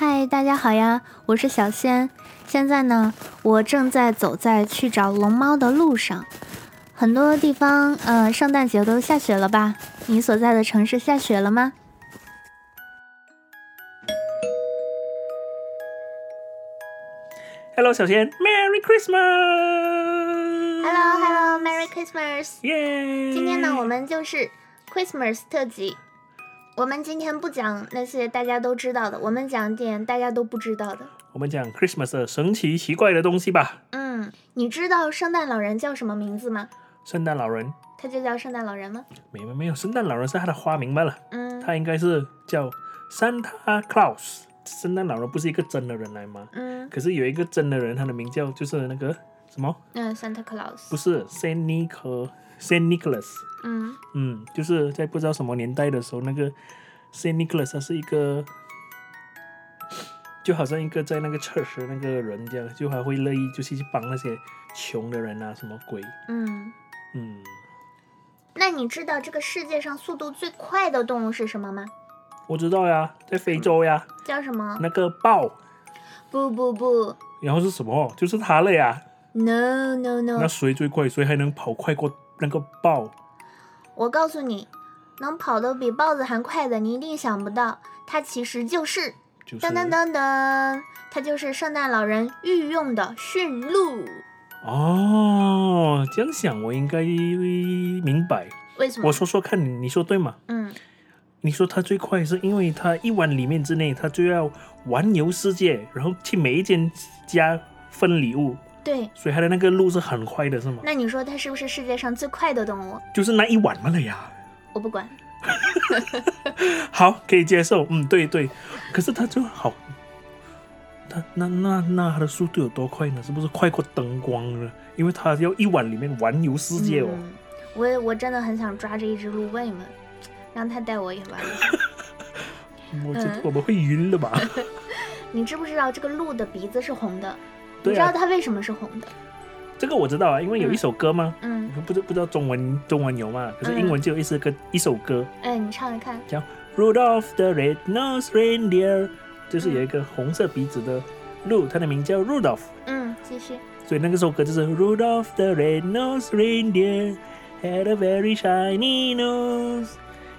嗨，大家好呀，我是小仙。现在呢，我正在走在去找龙猫的路上。很多地方，呃，圣诞节都下雪了吧？你所在的城市下雪了吗？Hello，小仙，Merry Christmas。Hello，Hello，Merry Christmas。耶！今天呢，我们就是 Christmas 特辑。我们今天不讲那些大家都知道的，我们讲点大家都不知道的。我们讲 Christmas 的神奇奇怪的东西吧。嗯，你知道圣诞老人叫什么名字吗？圣诞老人，他就叫圣诞老人吗？没有没有，圣诞老人是他的花名罢了。嗯，他应该是叫 Santa Claus。圣诞老人不是一个真的人来吗？嗯。可是有一个真的人，他的名叫就是那个什么？嗯，Santa Claus。不是 Saint Nicholas。Saint Nicholas，嗯嗯，就是在不知道什么年代的时候，那个 Saint Nicholas 他是一个，就好像一个在那个 church 那个人这样，就还会乐意就是去帮那些穷的人啊，什么鬼，嗯嗯。那你知道这个世界上速度最快的动物是什么吗？我知道呀，在非洲呀。叫什么？那个豹。不不不。然后是什么？就是它了呀。No no no。那谁最快？谁还能跑快过？那个豹，我告诉你，能跑得比豹子还快的，你一定想不到，它其实就是噔噔噔噔，它就是圣诞老人御用的驯鹿。哦，这样想我应该明白。为什么？我说说看，你你说对吗？嗯，你说它最快是因为它一晚里面之内，它就要环游世界，然后去每一间家分礼物。对，所以它的那个路是很快的，是吗？那你说它是不是世界上最快的动物？就是那一晚了呀。我不管。好，可以接受。嗯，对对。可是它就好，它那那那它的速度有多快呢？是不是快过灯光了？因为它要一晚里面环游世界哦。我我真的很想抓着一只鹿问一问，让它带我一玩。我觉得我们会晕的吧？你知不知道这个鹿的鼻子是红的？你知道它为什么是红的？这个我知道啊，因为有一首歌吗？嗯，不知不知道中文中文有吗？可是英文就有一首歌，一首歌。哎，你唱来看。叫 Rudolph the Red-Nosed Reindeer，就是有一个红色鼻子的鹿，它的名叫 Rudolph。嗯，继续。所以那个首歌就是 Rudolph the Red-Nosed Reindeer had a very shiny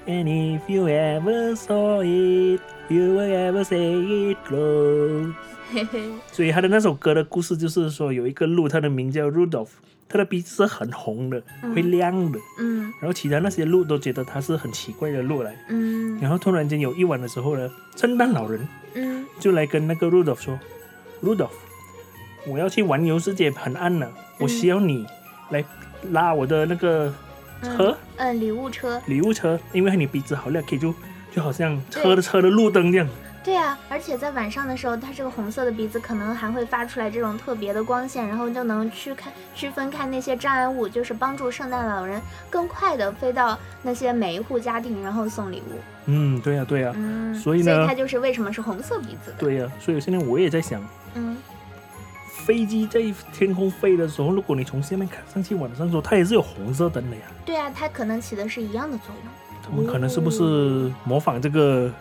nose，and if you ever saw it，you will ever say it glows。所以他的那首歌的故事就是说，有一个鹿，它的名叫 Rudolph，它的鼻子是很红的，会亮的。嗯。然后其他那些鹿都觉得它是很奇怪的鹿来。嗯。然后突然间有一晚的时候呢，圣诞老人，嗯，就来跟那个 Rudolph 说：“Rudolph，我要去环游世界，很暗了，我需要你来拉我的那个车，嗯，礼物车，礼物车，因为你鼻子好亮，可以就就好像车的车的路灯这样。”对啊，而且在晚上的时候，它这个红色的鼻子可能还会发出来这种特别的光线，然后就能区看区分开那些障碍物，就是帮助圣诞老人更快的飞到那些每一户家庭，然后送礼物。嗯，对呀，对呀，嗯，所以呢，所以它就是为什么是红色鼻子的。对呀，所以现在我也在想，嗯，飞机在天空飞的时候，如果你从下面看上去，往上走它也是有红色灯的呀。对啊，它可能起的是一样的作用。他们可能是不是模仿这个？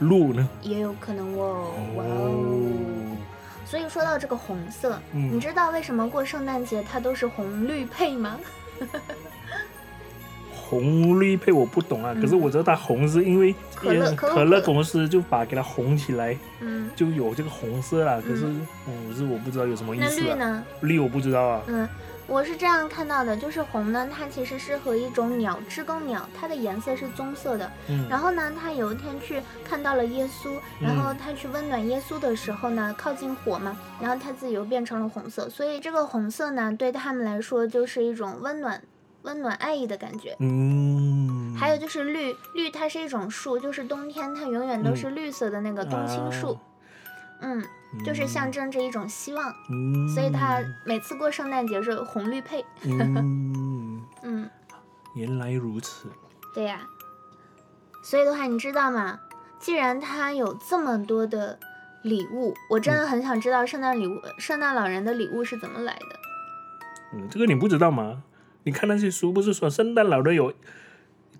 路呢？也有可能哦，哇哦！所以说到这个红色，你知道为什么过圣诞节它都是红绿配吗？红绿配我不懂啊，可是我知道它红是因为可乐可乐公司就把给它红起来，嗯，就有这个红色啦。可是，嗯，是我不知道有什么意思啊。那绿呢？绿我不知道啊。嗯。我是这样看到的，就是红呢，它其实是和一种鸟，知更鸟，它的颜色是棕色的。嗯。然后呢，它有一天去看到了耶稣，然后它去温暖耶稣的时候呢，靠近火嘛，然后它自己又变成了红色，所以这个红色呢，对他们来说就是一种温暖、温暖爱意的感觉。嗯。还有就是绿，绿它是一种树，就是冬天它永远都是绿色的那个冬青树。嗯。就是象征着一种希望，嗯所以它每次过圣诞节是红绿配。嗯 嗯，原来如此。对呀，所以的话，你知道吗？既然它有这么多的礼物，我真的很想知道圣诞礼物、圣诞老人的礼物是怎么来的。嗯，这个你不知道吗？你看那些书，不是说圣诞老人有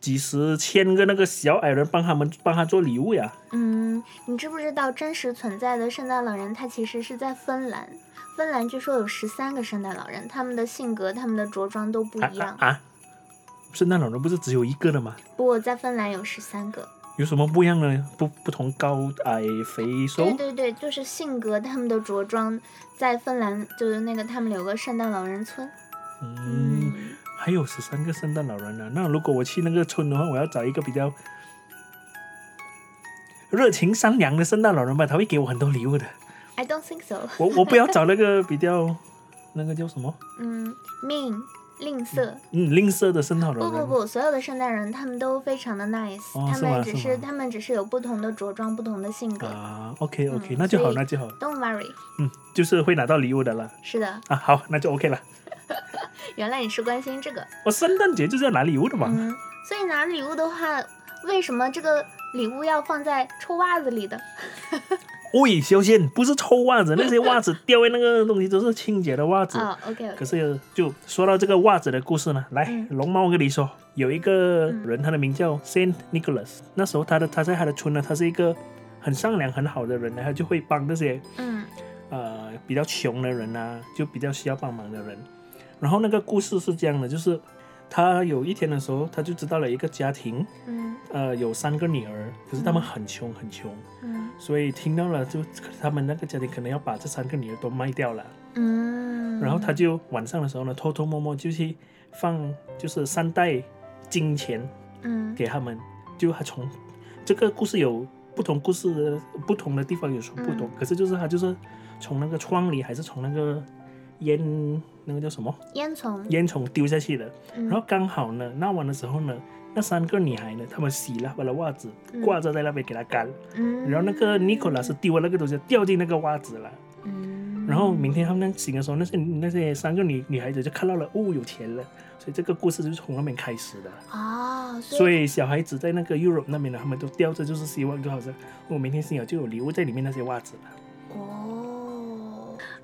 几十千个那个小矮人帮他们帮他做礼物呀。嗯，你知不知道真实存在的圣诞老人他其实是在芬兰？芬兰据说有十三个圣诞老人，他们的性格、他们的着装都不啊一样。啊啊！圣诞老人不是只有一个的吗？不在芬兰有十三个。有什么不一样呢？不不同高矮肥瘦对对对，就是性格、他们的着装，在芬兰就是那个他们有个圣诞老人村。嗯，还有十三个圣诞老人呢、那如果我去那个村的话，我要找一个比较热情善良的圣诞老人吧，他会给我很多礼物的。I don't think so。我我不要找那个比较那个叫什么？嗯，mean 吝啬。嗯，吝啬的圣诞老人。不不不，所有的圣诞人他们都非常的 nice，、他们只是是他们只是有不同的着装、不同的性格。啊，OK OK，、嗯那就好，那就好。Don't worry，嗯，就是会拿到礼物的了。是的，啊，好，那就 OK 了。原来你是关心这个。我圣诞节就是要拿礼物的嘛。嗯，所以拿礼物的话，为什么这个礼物要放在臭袜子里的？喂，小仙，不是臭袜子，那些袜子掉在那个东西都是清洁的袜子。啊，OK 可是就说到这个袜子的故事呢，来，嗯龙猫我跟你说，有一个人，他的名叫 Saint Nicholas。那时候他的他在他的村呢，他是一个很善良很好的人呢，他就会帮那些嗯呃比较穷的人啊，就比较需要帮忙的人。然后那个故事是这样的，就是他有一天的时候，他就知道了一个家庭，嗯。呃，有三个女儿，可是他们很穷很穷，嗯。所以听到了就他们那个家庭可能要把这三个女儿都卖掉了。嗯，然后他就晚上的时候呢，偷偷摸摸就去放，就是三袋金钱嗯。给他们，就他从这个故事有不同故事的不同的地方有所不同，可是就是他就是从那个窗里还是从那个烟那个叫什么？烟囱，烟囱丢下去的，嗯。然后刚好呢那晚的时候呢，那三个女孩呢，她们洗了把的袜子嗯。挂着在那边给它干，嗯，然后那个尼古拉斯丢了那个东西掉进那个袜子了。嗯，然后明天他们醒的时候，那些那些三个女女孩子就看到了，哦，有钱了，所以这个故事就是从那边开始的。哦，所以小孩子在那个 Europe 那边呢，他们都吊着就是希望，就好像我、明天醒了就有礼物在里面那些袜子了。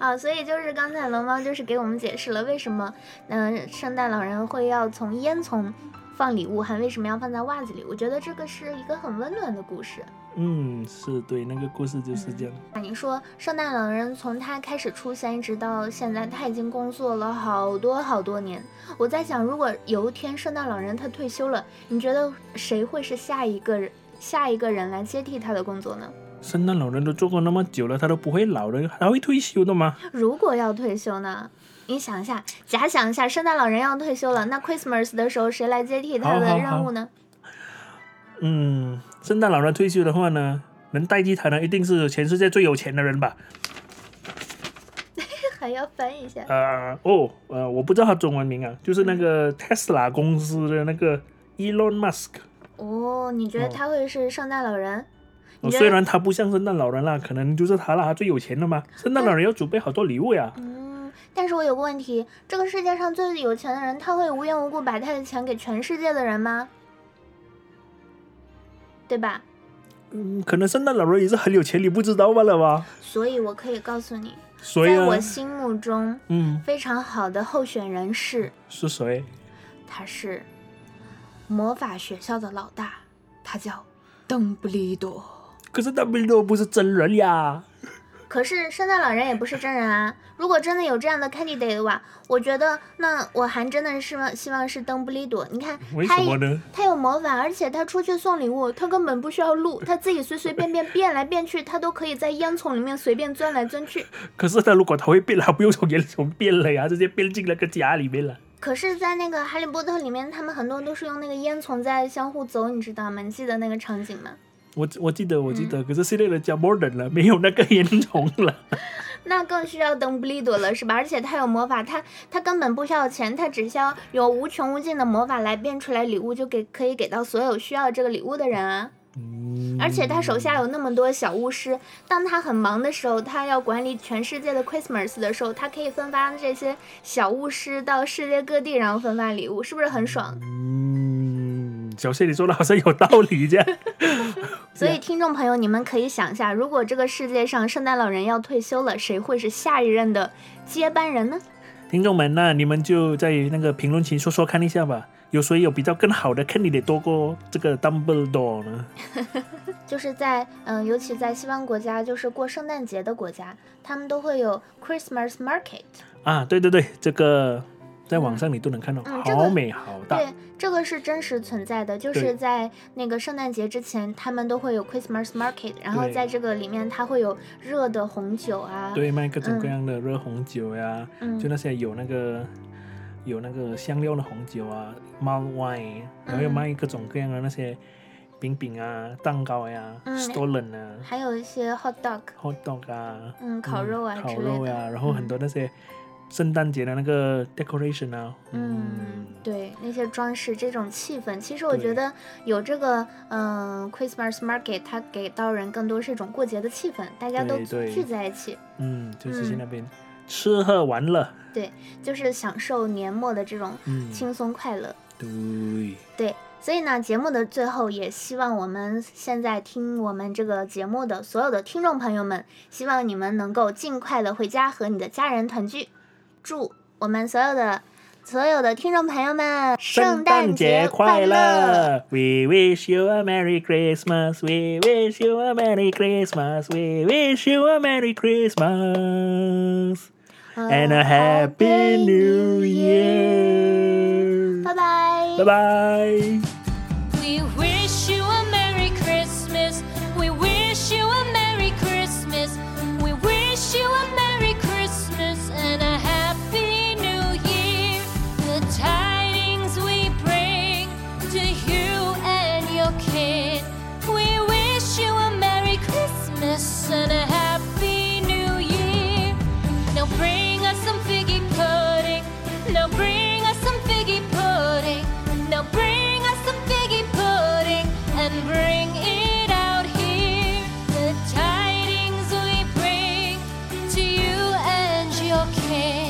哦，啊，所以就是刚才龙猫就是给我们解释了为什么，嗯、圣诞老人会要从烟囱放礼物，还为什么要放在袜子里？我觉得这个是一个很温暖的故事。嗯，是对，那个故事就是这样。那，你说圣诞老人从他开始出现一直到现在，他已经工作了好多好多年。我在想，如果有一天圣诞老人他退休了，你觉得谁会是下一个人下一个人来接替他的工作呢？圣诞老人都做过那么久了，他都不会老的，还会退休的吗？如果要退休呢？你想一下，假想一下，圣诞老人要退休了，那 Christmas 的时候谁来接替他的任务呢？嗯，圣诞老人退休的话呢，能代替他呢，一定是全世界最有钱的人吧？还要翻一下。呃，哦，呃，我不知道他中文名啊，就是那个 Tesla 公司的那个 Elon Musk。哦，你觉得哦他会是圣诞老人？哦，虽然他不像圣诞老人啦，可能就是他啦，他最有钱的嘛。圣诞老人要准备好多礼物呀。嗯，但是我有个问题，这个世界上最有钱的人，他会无缘无故把他的钱给全世界的人吗？对吧？嗯，可能圣诞老人也是很有钱，你不知道罢了吧？所以我可以告诉你，所以啊，在我心目中嗯，非常好的候选人是，是谁？他是魔法学校的老大，他叫邓布利多。可是邓布利多不是真人呀。可是圣诞老人也不是真人啊！如果真的有这样的 candidate 的话，我觉得那我还真的是希望是邓布利多。你看为他也什么呢？他有魔法，而且他出去送礼物，他根本不需要路，他自己随随便便变来变去，他都可以在烟囱里面随便钻来钻去。可是他如果他会变，他不用从烟囱变了呀，直接变进那个家里面了。可是，在那个哈利波特里面，他们很多都是用那个烟囱在相互走，你知道吗？你记得那个场景吗？我我记得我记得，嗯可是现在的家 modern 了，没有那个烟囱了。那更需要邓布利多了，是吧？而且他有魔法，他他根本不需要钱，他只需要有无穷无尽的魔法来变出来礼物，就给可以给到所有需要这个礼物的人啊。嗯，而且他手下有那么多小巫师，当他很忙的时候，他要管理全世界的 Christmas 的时候，他可以分发这些小巫师到世界各地，然后分发礼物，是不是很爽？嗯，小谢你说的好像有道理这样。所以听众朋友，你们可以想一下，如果这个世界上圣诞老人要退休了，谁会是下一任的接班人呢？听众们，那你们就在那个评论区说说看一下吧。有谁有比较更好的 candidate 多过这个 Dumbledore 呢？就是在嗯、尤其在西方国家，就是过圣诞节的国家，他们都会有 Christmas market。啊，对对对，这个在网上你都能看到，嗯这个好美好大。对，这个是真实存在的，就是在那个圣诞节之前，他们都会有 Christmas market，然后在这个里面，它会有热的红酒啊，对，卖各种各样的热红酒呀，嗯就那些有那个有那个香料的红酒啊，malt wine，然后又嗯卖各种各样的那些饼饼啊、蛋糕呀、嗯 stolen 啊、还有一些 hot dog，hot dog 啊，嗯，烤肉啊烤。肉呀，然后很多那些圣诞节的那个 decoration 啊，嗯，对，那些装饰这种气氛，其实我觉得有这个嗯、Christmas market，它给到人更多是一种过节的气氛，大家都聚在一起，嗯，就是去嗯。那边吃喝玩乐，对就是享受年末的这种嗯，轻松快乐。对，对，所以呢，节目的最后也希望我们现在听我们这个节目的所有的听众朋友们，希望你们能够尽快的回家和你的家人团聚。祝我们所有的所有的听众朋友们圣诞诞节快快乐！We wish you a Merry Christmas. We wish you a Merry Christmas. We wish you a Merry Christmas and a Happy New Year. 拜拜，拜拜。care.